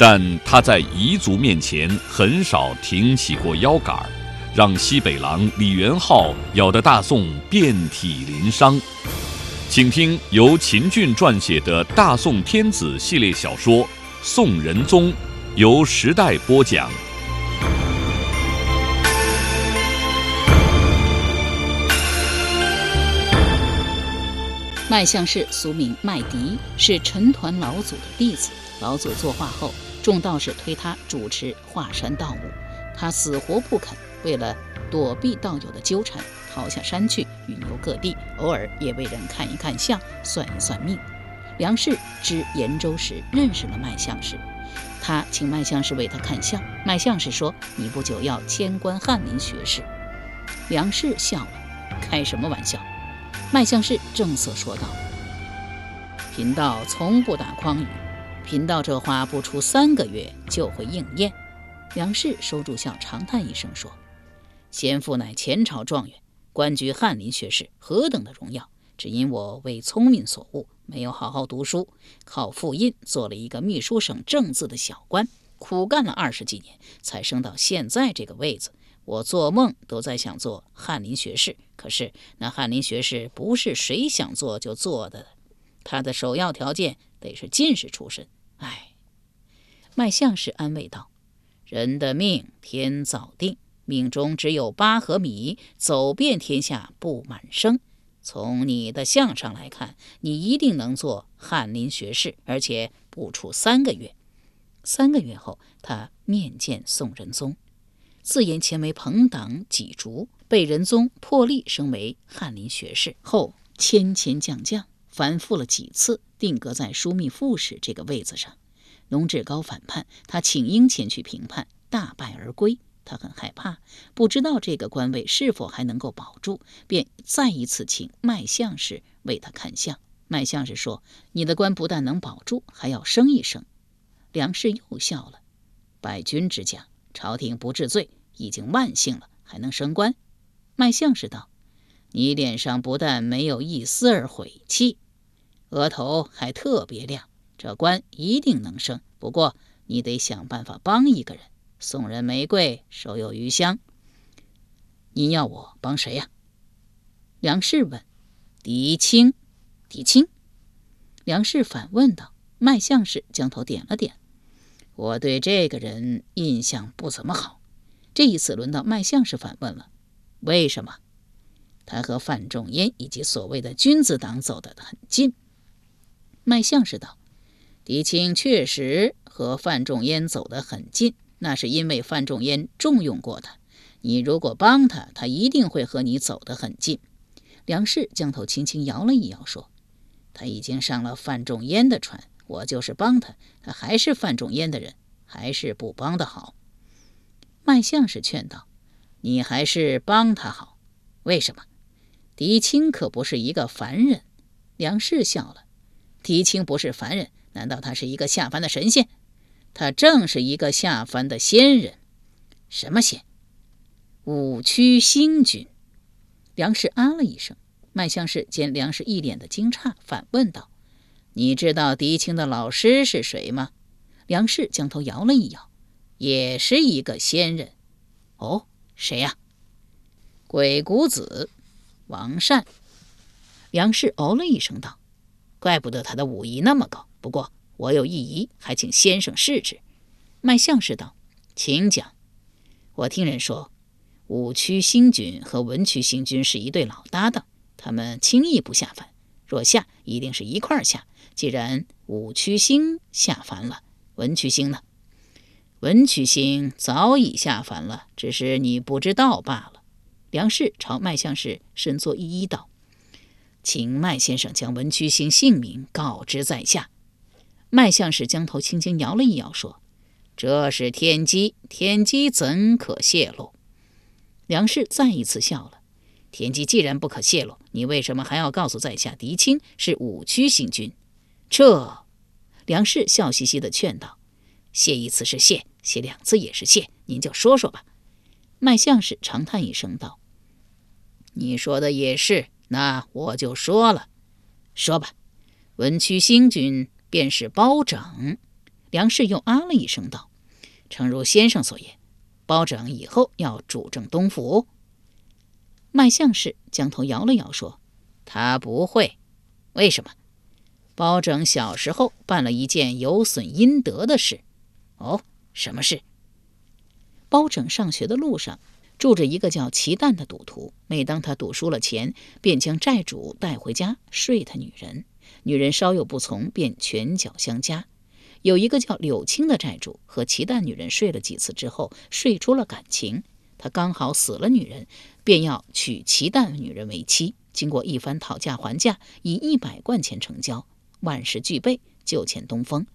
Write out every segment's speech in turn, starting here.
但他在彝族面前很少挺起过腰杆儿，让西北狼李元昊咬得大宋遍体鳞伤。请听由秦俊撰写的《大宋天子》系列小说《宋仁宗》，由时代播讲。麦相氏俗名麦迪，是陈抟老祖的弟子。老祖作画后，众道士推他主持华山道务，他死活不肯。为了躲避道友的纠缠，逃下山去，云游各地，偶尔也为人看一看相，算一算命。梁氏知延州时认识了麦相氏，他请麦相氏为他看相。麦相氏说：“你不久要迁官翰林学士。”梁氏笑了：“开什么玩笑？”麦相氏正色说道：“贫道从不打诳语，贫道这话不出三个月就会应验。”梁氏收住笑，长叹一声说：“先父乃前朝状元，官居翰林学士，何等的荣耀！只因我为聪明所误，没有好好读书，靠复印做了一个秘书省正字的小官，苦干了二十几年，才升到现在这个位子。”我做梦都在想做翰林学士，可是那翰林学士不是谁想做就做的，他的首要条件得是进士出身。唉，麦相氏安慰道：“人的命天早定，命中只有八和米，走遍天下不满生。从你的相上来看，你一定能做翰林学士，而且不出三个月。”三个月后，他面见宋仁宗。自言前为朋党己逐，被仁宗破例升为翰林学士，后迁迁将将，反复了几次，定格在枢密副使这个位子上。农志高反叛，他请缨前去平叛，大败而归。他很害怕，不知道这个官位是否还能够保住，便再一次请卖相士为他看相。卖相士说：“你的官不但能保住，还要升一升。”梁氏又笑了：“败军之将，朝廷不治罪。”已经万幸了，还能升官？卖相士道：“你脸上不但没有一丝儿悔气，额头还特别亮，这官一定能升。不过你得想办法帮一个人，送人玫瑰，手有余香。您要我帮谁呀？”梁氏问。“狄青。”狄青。梁氏反问道。麦相氏将头点了点：“我对这个人印象不怎么好。”这一次轮到麦相氏反问了：“为什么？他和范仲淹以及所谓的君子党走得很近。”麦相氏道：“狄青确实和范仲淹走得很近，那是因为范仲淹重用过他。你如果帮他，他一定会和你走得很近。”梁氏将头轻轻摇了一摇，说：“他已经上了范仲淹的船，我就是帮他，他还是范仲淹的人，还是不帮的好。”麦相氏劝道：“你还是帮他好，为什么？狄青可不是一个凡人。”梁氏笑了：“狄青不是凡人，难道他是一个下凡的神仙？他正是一个下凡的仙人。什么仙？五曲星君。”梁氏啊了一声。麦相氏见梁氏一脸的惊诧，反问道：“你知道狄青的老师是谁吗？”梁氏将头摇了一摇。也是一个仙人，哦，谁呀？鬼谷子，王善。梁氏哦了一声道：“怪不得他的武艺那么高。不过我有一疑，还请先生试试。”麦相士道：“请讲。我听人说，武曲星君和文曲星君是一对老搭档，他们轻易不下凡。若下，一定是一块下。既然武曲星下凡了，文曲星呢？”文曲星早已下凡了，只是你不知道罢了。梁氏朝麦相氏深作一揖道：“请麦先生将文曲星姓名告知在下。”麦相士将头轻轻摇了一摇，说：“这是天机，天机怎可泄露？梁氏再一次笑了。天机既然不可泄露，你为什么还要告诉在下狄青是武曲星君？这，梁氏笑嘻嘻地劝道：“谢一次是谢，谢两次也是谢，您就说说吧。”麦相士长叹一声道：“你说的也是，那我就说了，说吧。文曲星君便是包拯。”梁氏又啊了一声道：“诚如先生所言，包拯以后要主政东府。”麦相氏将头摇了摇，说：“他不会。为什么？包拯小时候办了一件有损阴德的事。哦，什么事？包拯上学的路上住着一个叫齐旦的赌徒，每当他赌输了钱，便将债主带回家睡他女人，女人稍有不从，便拳脚相加。有一个叫柳青的债主和齐旦女人睡了几次之后，睡出了感情。”他刚好死了女人，便要娶齐旦女人为妻。经过一番讨价还价，以一百贯钱成交，万事俱备，就欠东风，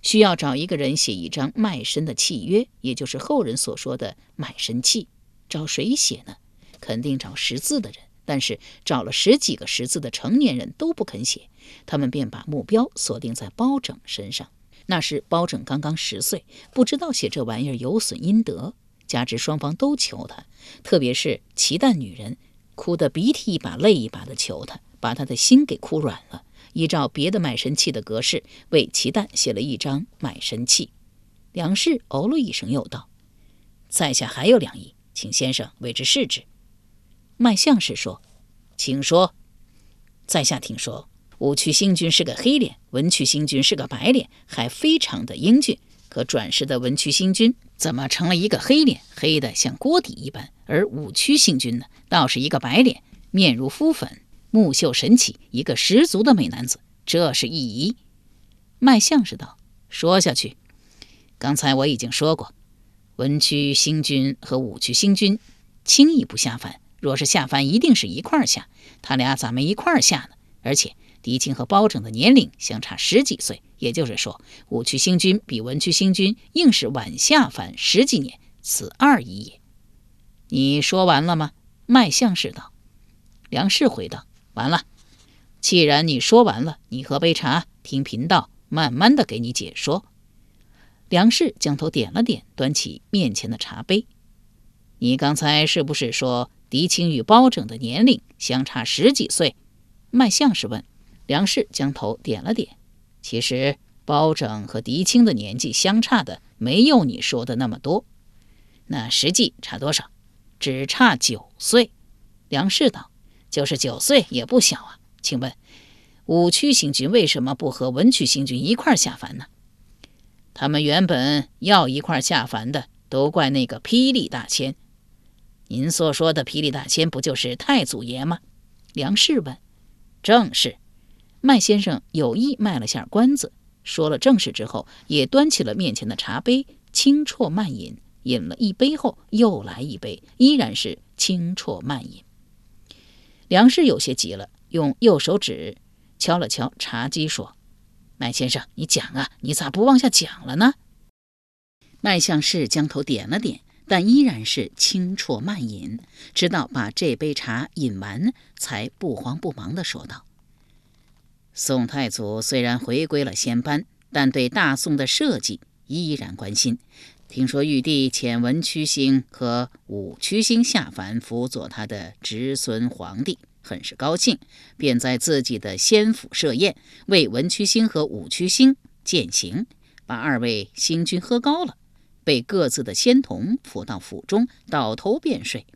需要找一个人写一张卖身的契约，也就是后人所说的卖身契。找谁写呢？肯定找识字的人。但是找了十几个识字的成年人都不肯写，他们便把目标锁定在包拯身上。那时包拯刚刚十岁，不知道写这玩意儿有损阴德。加之双方都求他，特别是齐旦女人，哭得鼻涕一把泪一把的求他，把他的心给哭软了。依照别的卖身契的格式，为齐旦写了一张卖身契。梁氏哦了一声，又道：“在下还有两亿，请先生为之试之。”卖相士说：“请说。”在下听说武曲星君是个黑脸，文曲星君是个白脸，还非常的英俊。可转世的文曲星君怎么成了一个黑脸，黑的像锅底一般？而武曲星君呢，倒是一个白脸，面如敷粉，目秀神起，一个十足的美男子。这是一疑。卖相士道：“说下去。刚才我已经说过，文曲星君和武曲星君轻易不下凡。若是下凡，一定是一块儿下。他俩咋没一块儿下呢？而且……”狄青和包拯的年龄相差十几岁，也就是说，武曲星君比文曲星君硬是晚下凡十几年，此二疑也。你说完了吗？卖相士道。梁氏回道：“完了。既然你说完了，你喝杯茶，听贫道慢慢的给你解说。”梁氏将头点了点，端起面前的茶杯。你刚才是不是说狄青与包拯的年龄相差十几岁？卖相是问。梁氏将头点了点。其实包拯和狄青的年纪相差的没有你说的那么多。那实际差多少？只差九岁。梁氏道：“就是九岁也不小啊。请问武曲星君为什么不和文曲星君一块下凡呢？他们原本要一块下凡的，都怪那个霹雳大仙。您所说的霹雳大仙，不就是太祖爷吗？”梁氏问：“正是。”麦先生有意卖了下关子，说了正事之后，也端起了面前的茶杯，轻啜慢饮。饮了一杯后，又来一杯，依然是轻啜慢饮。梁氏有些急了，用右手指敲了敲茶几，说：“麦先生，你讲啊，你咋不往下讲了呢？”麦相士将头点了点，但依然是轻啜慢饮，直到把这杯茶饮完，才不慌不忙地说道。宋太祖虽然回归了仙班，但对大宋的社稷依然关心。听说玉帝遣文曲星和武曲星下凡辅佐他的侄孙皇帝，很是高兴，便在自己的仙府设宴，为文曲星和武曲星饯行，把二位星君喝高了，被各自的仙童扶到府中，倒头便睡。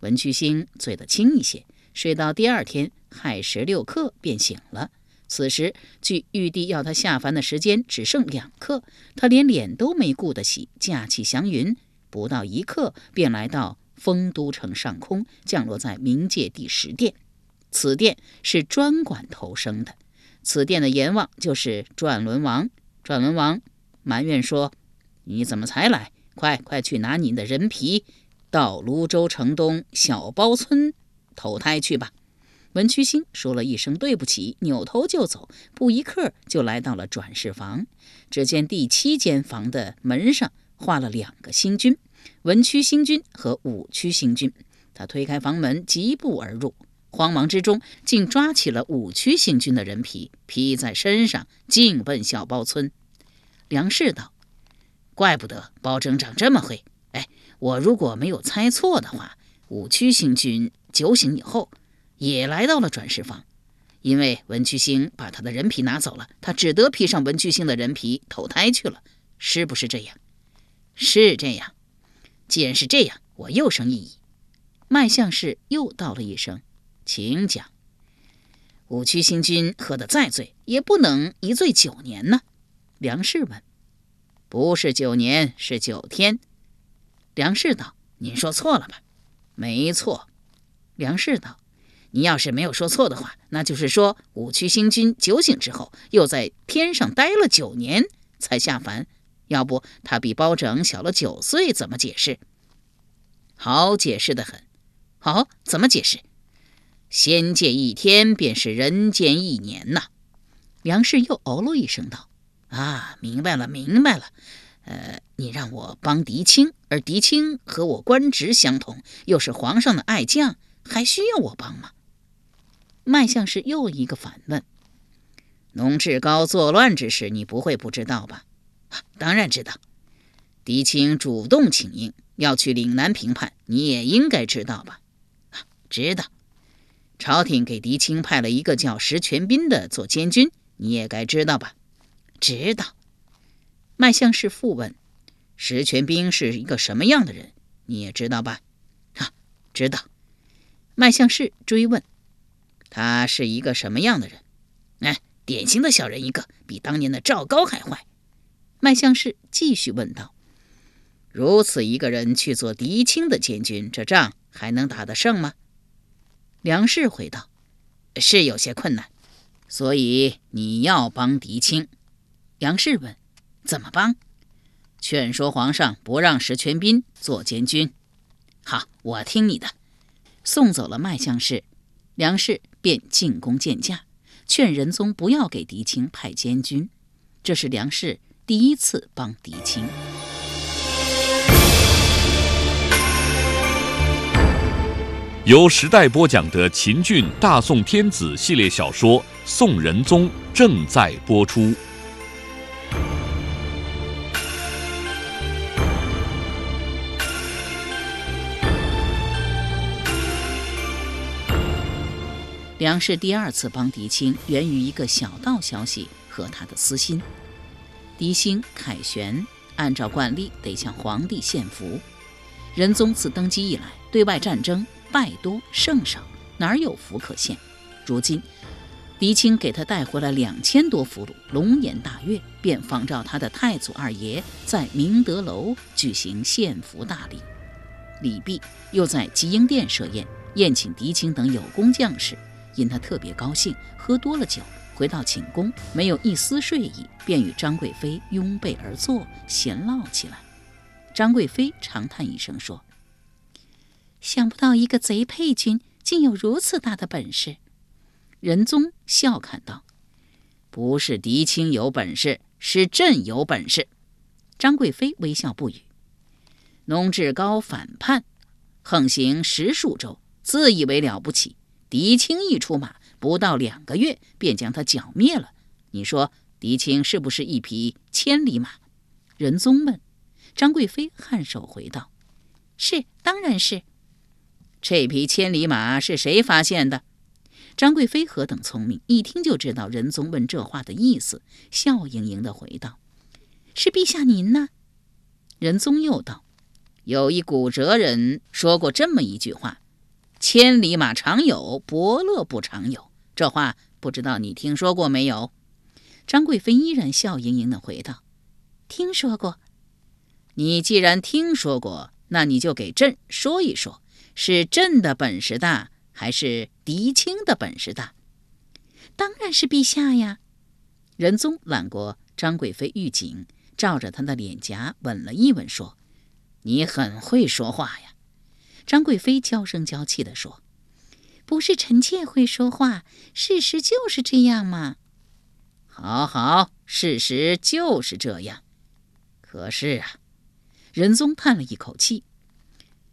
文曲星醉得轻一些，睡到第二天亥时六刻便醒了。此时，距玉帝要他下凡的时间只剩两刻，他连脸都没顾得洗，驾起祥云，不到一刻便来到丰都城上空，降落在冥界第十殿。此殿是专管投生的，此殿的阎王就是转轮王。转轮王埋怨说：“你怎么才来？快快去拿你的人皮，到泸州城东小包村投胎去吧。”文曲星说了一声对不起，扭头就走。不一刻，就来到了转世房。只见第七间房的门上画了两个星君：文曲星君和武曲星君。他推开房门，疾步而入，慌忙之中竟抓起了五曲星君的人皮，披在身上，径奔小包村。梁氏道：“怪不得包拯长这么黑。哎，我如果没有猜错的话，五曲星君酒醒以后也来到了转世房。”因为文曲星把他的人皮拿走了，他只得披上文曲星的人皮投胎去了，是不是这样？是这样。既然是这样，我又生一疑。脉相氏又道了一声：“请讲。”五曲星君喝得再醉，也不能一醉九年呢。梁氏问：“不是九年，是九天。”梁氏道：“您说错了吧？”“没错。”梁氏道。你要是没有说错的话，那就是说五曲星君酒醒之后，又在天上待了九年才下凡。要不他比包拯小了九岁，怎么解释？好解释的很。好，怎么解释？仙界一天便是人间一年呐。梁氏又哦了一声道：“啊，明白了，明白了。呃，你让我帮狄青，而狄青和我官职相同，又是皇上的爱将，还需要我帮吗？”脉象是又一个反问：“农志高作乱之事，你不会不知道吧？”“当然知道。”“狄青主动请缨，要去岭南平叛，你也应该知道吧？”“知道。”“朝廷给狄青派了一个叫石全斌的做监军，你也该知道吧？”“知道。”脉象是复问：“石全斌是一个什么样的人？你也知道吧？”“啊，知道。”脉象是追问。他是一个什么样的人？哎，典型的小人一个，比当年的赵高还坏。麦相氏继续问道：“如此一个人去做狄青的监军，这仗还能打得胜吗？”梁氏回道：“是有些困难，所以你要帮狄青。”杨氏问：“怎么帮？”劝说皇上不让石全斌做监军。好，我听你的。送走了麦相氏。梁氏便进宫见驾，劝仁宗不要给狄青派监军。这是梁氏第一次帮狄青。由时代播讲的秦俊大宋天子系列小说《宋仁宗》正在播出。梁氏第二次帮狄青，源于一个小道消息和他的私心。狄青凯旋，按照惯例得向皇帝献俘。仁宗自登基以来，对外战争败多胜少，哪有福可献？如今，狄青给他带回了两千多俘虏，龙颜大悦，便仿照他的太祖二爷，在明德楼举行献俘大礼。李泌又在吉英殿设宴，宴请狄青等有功将士。因他特别高兴，喝多了酒，回到寝宫，没有一丝睡意，便与张贵妃拥被而坐，闲唠起来。张贵妃长叹一声说：“想不到一个贼配军竟有如此大的本事。”仁宗笑侃道：“不是狄青有本事，是朕有本事。”张贵妃微笑不语。农志高反叛，横行十数州，自以为了不起。狄青一出马，不到两个月便将他剿灭了。你说狄青是不是一匹千里马？仁宗问。张贵妃颔首回道：“是，当然是。”这匹千里马是谁发现的？张贵妃何等聪明，一听就知道仁宗问这话的意思，笑盈盈地回道：“是陛下您呢。”仁宗又道：“有一古哲人说过这么一句话。”千里马常有，伯乐不常有。这话不知道你听说过没有？张贵妃依然笑盈盈地回道：“听说过。你既然听说过，那你就给朕说一说，是朕的本事大，还是狄青的本事大？”当然是陛下呀！仁宗揽过张贵妃玉颈，照着她的脸颊吻了一吻，说：“你很会说话呀。”张贵妃娇声娇气地说：“不是臣妾会说话，事实就是这样嘛。”“好好，事实就是这样。可是啊，仁宗叹了一口气：“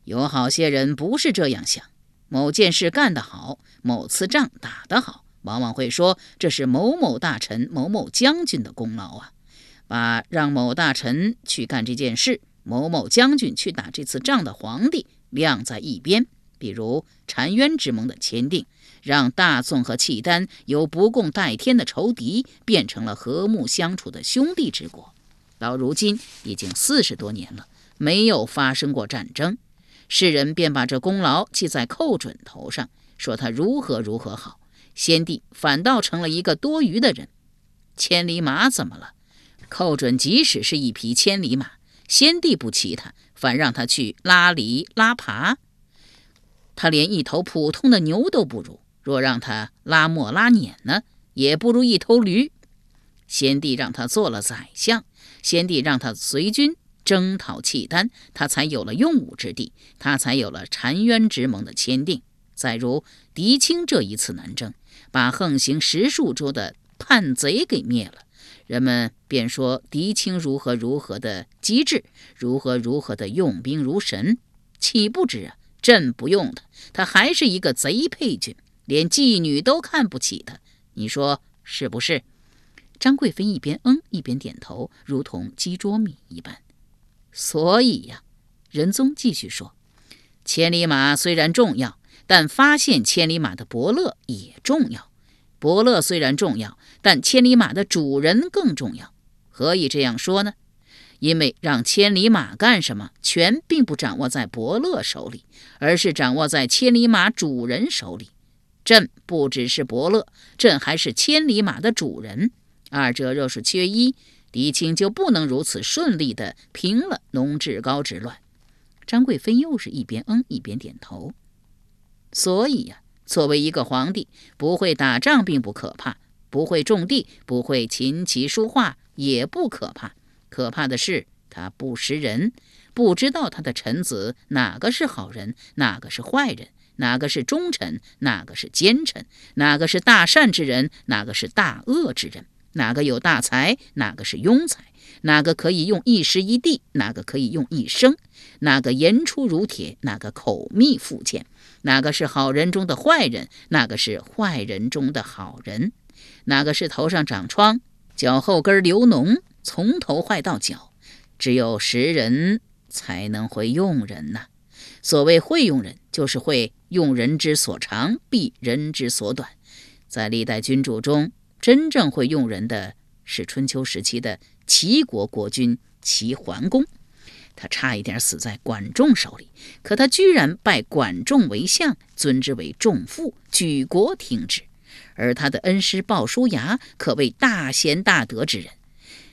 有好些人不是这样想。某件事干得好，某次仗打得好，往往会说这是某某大臣、某某将军的功劳啊，把让某大臣去干这件事、某某将军去打这次仗的皇帝晾在一边。比如澶渊之盟的签订，让大宋和契丹由不共戴天的仇敌变成了和睦相处的兄弟之国。”到如今已经四十多年了，没有发生过战争，世人便把这功劳记在寇准头上，说他如何如何好。先帝反倒成了一个多余的人。千里马怎么了？寇准即使是一匹千里马，先帝不骑他，反让他去拉犁拉耙，他连一头普通的牛都不如。若让他拉磨拉碾呢，也不如一头驴。先帝让他做了宰相。先帝让他随军征讨契丹，他才有了用武之地，他才有了澶渊之盟的签订。再如狄青这一次南征，把横行十数州的叛贼给灭了，人们便说狄青如何如何的机智，如何如何的用兵如神。岂不知啊，朕不用他，他还是一个贼配军，连妓女都看不起他。你说是不是？张贵妃一边嗯一边点头，如同鸡啄米一般。所以呀，仁宗继续说：“千里马虽然重要，但发现千里马的伯乐也重要。伯乐虽然重要，但千里马的主人更重要。何以这样说呢？因为让千里马干什么，权并不掌握在伯乐手里，而是掌握在千里马主人手里。朕不只是伯乐，朕还是千里马的主人。”二者若是缺一，狄青就不能如此顺利地平了农志高之乱。张贵妃又是一边嗯一边点头。所以呀，作为一个皇帝，不会打仗并不可怕，不会种地，不会琴棋书画也不可怕。可怕的是他不识人，不知道他的臣子哪个是好人，哪个是坏人，哪个是忠臣，哪个是奸臣，哪个是大善之人，哪个是大恶之人。哪个有大才，哪个是庸才？哪个可以用一时一地，哪个可以用一生？哪个言出如铁，哪个口蜜腹剑？哪个是好人中的坏人，哪个是坏人中的好人？哪个是头上长疮，脚后跟流脓，从头坏到脚？只有识人才能会用人呐。所谓会用人，就是会用人之所长，避人之所短。在历代君主中。真正会用人的是春秋时期的齐国国君齐桓公，他差一点死在管仲手里，可他居然拜管仲为相，尊之为仲父，举国听之。而他的恩师鲍叔牙可谓大贤大德之人，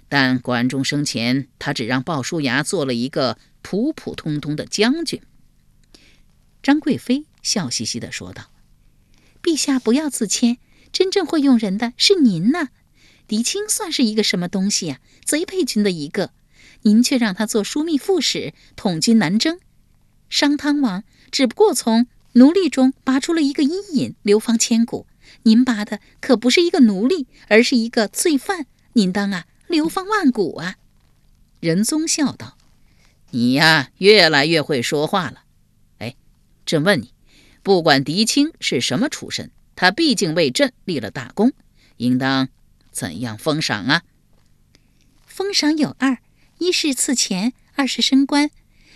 但管仲生前，他只让鲍叔牙做了一个普普通通的将军。张贵妃笑嘻嘻地说道：“陛下不要自谦。”真正会用人的是您呢，狄青算是一个什么东西呀？贼配军的一个，您却让他做枢密副使，统军南征。商汤王只不过从奴隶中拔出了一个伊尹，流芳千古。您拔的可不是一个奴隶，而是一个罪犯。您当啊，流芳万古啊！仁宗笑道：“你呀，越来越会说话了。哎，朕问你，不管狄青是什么出身？”他毕竟为朕立了大功，应当怎样封赏啊？封赏有二：一是赐钱，二是升官。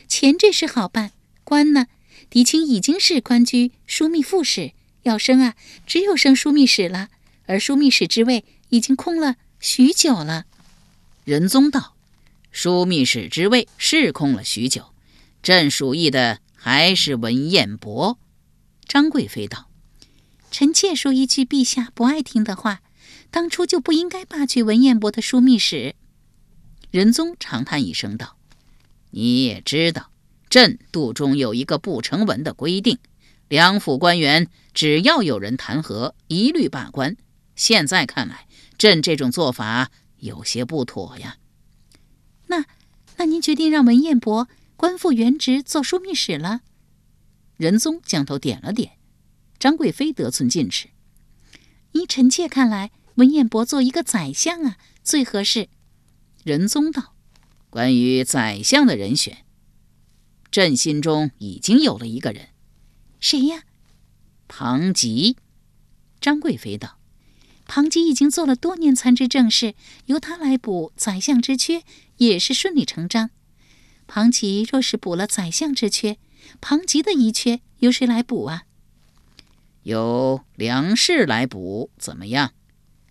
钱这事好办，官呢？狄青已经是官居枢密副使，要升啊，只有升枢密使了。而枢密使之位已经空了许久了。仁宗道：“枢密使之位是空了许久，朕属意的还是文彦博。”张贵妃道。臣妾说一句陛下不爱听的话，当初就不应该罢去文彦博的枢密使。仁宗长叹一声道：“你也知道，朕肚中有一个不成文的规定，两府官员只要有人弹劾，一律罢官。现在看来，朕这种做法有些不妥呀。那，那您决定让文彦博官复原职做枢密使了？”仁宗将头点了点。张贵妃得寸进尺，依臣妾看来，文彦博做一个宰相啊，最合适。仁宗道：“关于宰相的人选，朕心中已经有了一个人。谁呀？庞吉。张贵妃道：“庞吉已经做了多年参知政事，由他来补宰相之缺，也是顺理成章。庞吉若是补了宰相之缺，庞吉的遗缺由谁来补啊？由梁氏来补，怎么样？”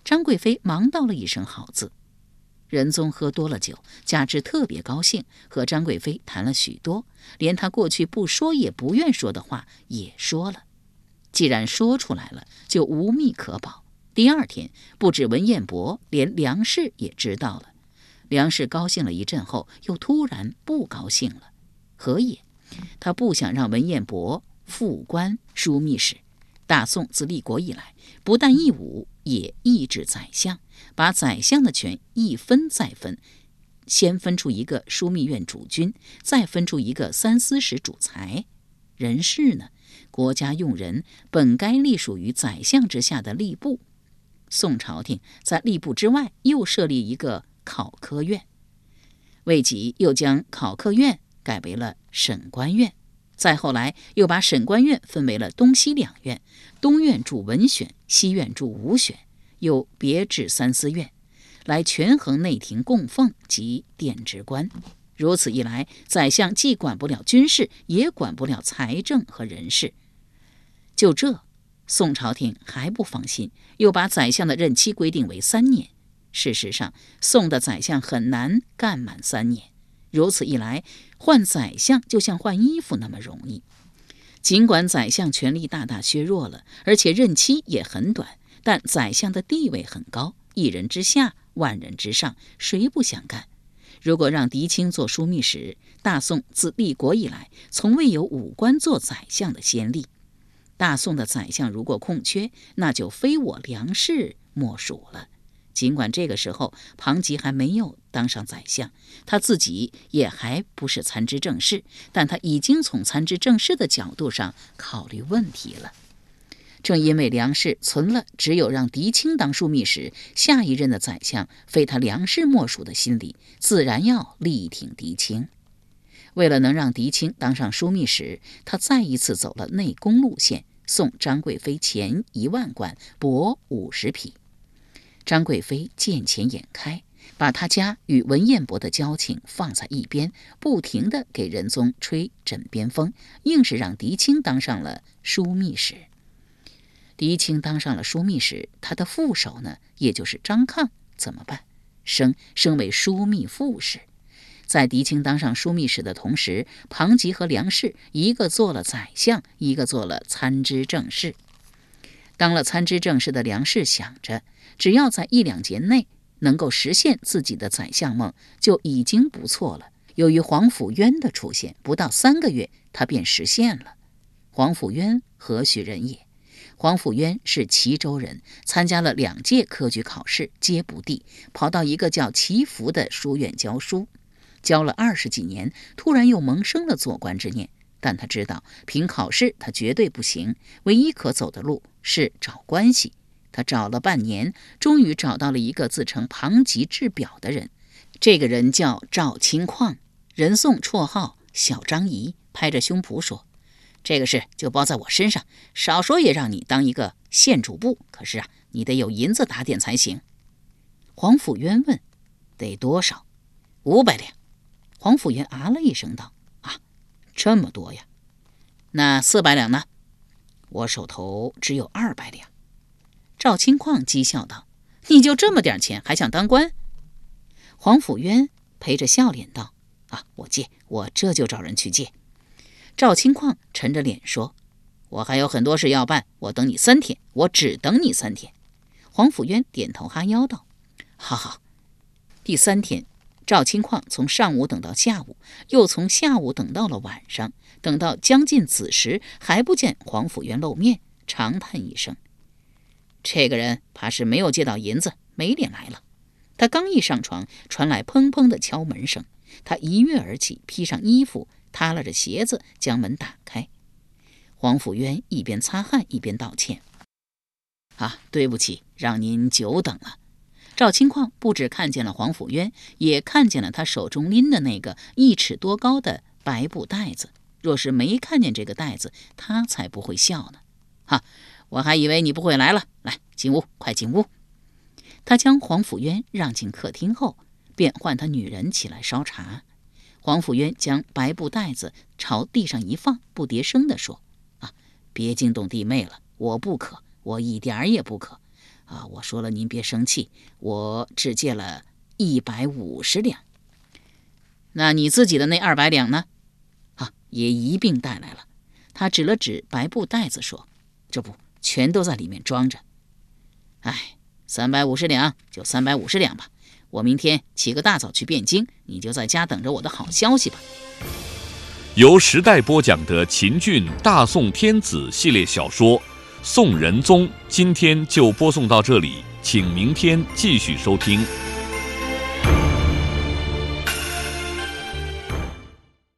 张贵妃忙道了一声“好”字。仁宗喝多了酒，加之特别高兴，和张贵妃谈了许多，连他过去不说也不愿说的话也说了。既然说出来了，就无密可保。第二天，不止文彦博，连梁氏也知道了。梁氏高兴了一阵后，又突然不高兴了。何也？他不想让文彦博复官枢密使。大宋自立国以来，不但义武，也抑制宰相，把宰相的权一分再分，先分出一个枢密院主君，再分出一个三司使主裁。人事呢？国家用人本该隶属于宰相之下的吏部，宋朝廷在吏部之外又设立一个考科院，未及又将考科院改为了审官院。再后来，又把审官院分为了东西两院，东院主文选，西院主武选，又别置三司院，来权衡内廷供奉及殿职官。如此一来，宰相既管不了军事，也管不了财政和人事。就这，宋朝廷还不放心，又把宰相的任期规定为三年。事实上，宋的宰相很难干满三年。如此一来，换宰相就像换衣服那么容易。尽管宰相权力大大削弱了，而且任期也很短，但宰相的地位很高，一人之下，万人之上，谁不想干？如果让狄青做枢密使，大宋自立国以来，从未有武官做宰相的先例。大宋的宰相如果空缺，那就非我梁氏莫属了。尽管这个时候庞吉还没有当上宰相，他自己也还不是参知政事，但他已经从参知政事的角度上考虑问题了。正因为梁氏存了只有让狄青当枢密使，下一任的宰相非他梁氏莫属的心理，自然要力挺狄青。为了能让狄青当上枢密使，他再一次走了内宫路线，送张贵妃钱一万贯，帛五十匹。张贵妃见钱眼开，把他家与文彦博的交情放在一边，不停地给仁宗吹枕边风，硬是让狄青当上了枢密使。狄青当上了枢密使，他的副手呢，也就是张抗，怎么办？升升为枢密副使。在狄青当上枢密使的同时，庞吉和梁氏一个做了宰相，一个做了参知政事。当了参知政事的梁氏想着。只要在一两节内能够实现自己的宰相梦，就已经不错了。由于黄甫渊的出现，不到三个月，他便实现了。黄甫渊何许人也？黄甫渊是齐州人，参加了两届科举考试，皆不第，跑到一个叫齐福的书院教书，教了二十几年，突然又萌生了做官之念。但他知道，凭考试他绝对不行，唯一可走的路是找关系。他找了半年，终于找到了一个自称庞吉制表的人。这个人叫赵清旷，人送绰号小张仪，拍着胸脯说：“这个事就包在我身上，少说也让你当一个县主簿。可是啊，你得有银子打点才行。”黄甫渊问：“得多少？”“五百两。”黄甫渊啊了一声道：“，这么多呀？那四百两呢？我手头只有二百两。”赵清旷讥笑道：“你就这么点钱，还想当官？”黄甫渊陪着笑脸道：“啊，我借，我这就找人去借。”赵清旷沉着脸说：“我还有很多事要办，我等你三天，我只等你三天。”黄甫渊点头哈腰道：“好好。”第三天，赵清况从上午等到下午，又从下午等到了晚上，等到将近子时，还不见黄甫渊露面，长叹一声。这个人怕是没有借到银子，没脸来了。他刚一上床，传来砰砰的敲门声。他一跃而起，披上衣服，踏拉着鞋子将门打开。黄甫渊一边擦汗一边道歉：“啊，对不起，让您久等了。”赵清况不止看见了黄甫渊，也看见了他手中拎的那个一尺多高的白布袋子。若是没看见这个袋子，他才不会笑呢。哈，我还以为你不会来了。来，进屋，快进屋。他将黄甫渊让进客厅后，便唤他女人起来烧茶。黄甫渊将白布袋子朝地上一放，不迭声地说：“啊，别惊动弟妹了，我不渴，我一点儿也不渴。啊，我说了，您别生气，我只借了一百五十两。那你自己的那二百两呢？啊，也一并带来了。”他指了指白布袋子说：“这不，全都在里面装着。哎，三百五十两就三百五十两吧。”我明天起个大早去汴京，你就在家等着我的好消息吧。由时代播讲的秦俊大宋天子系列小说《宋仁宗》，今天就播送到这里，请明天继续收听。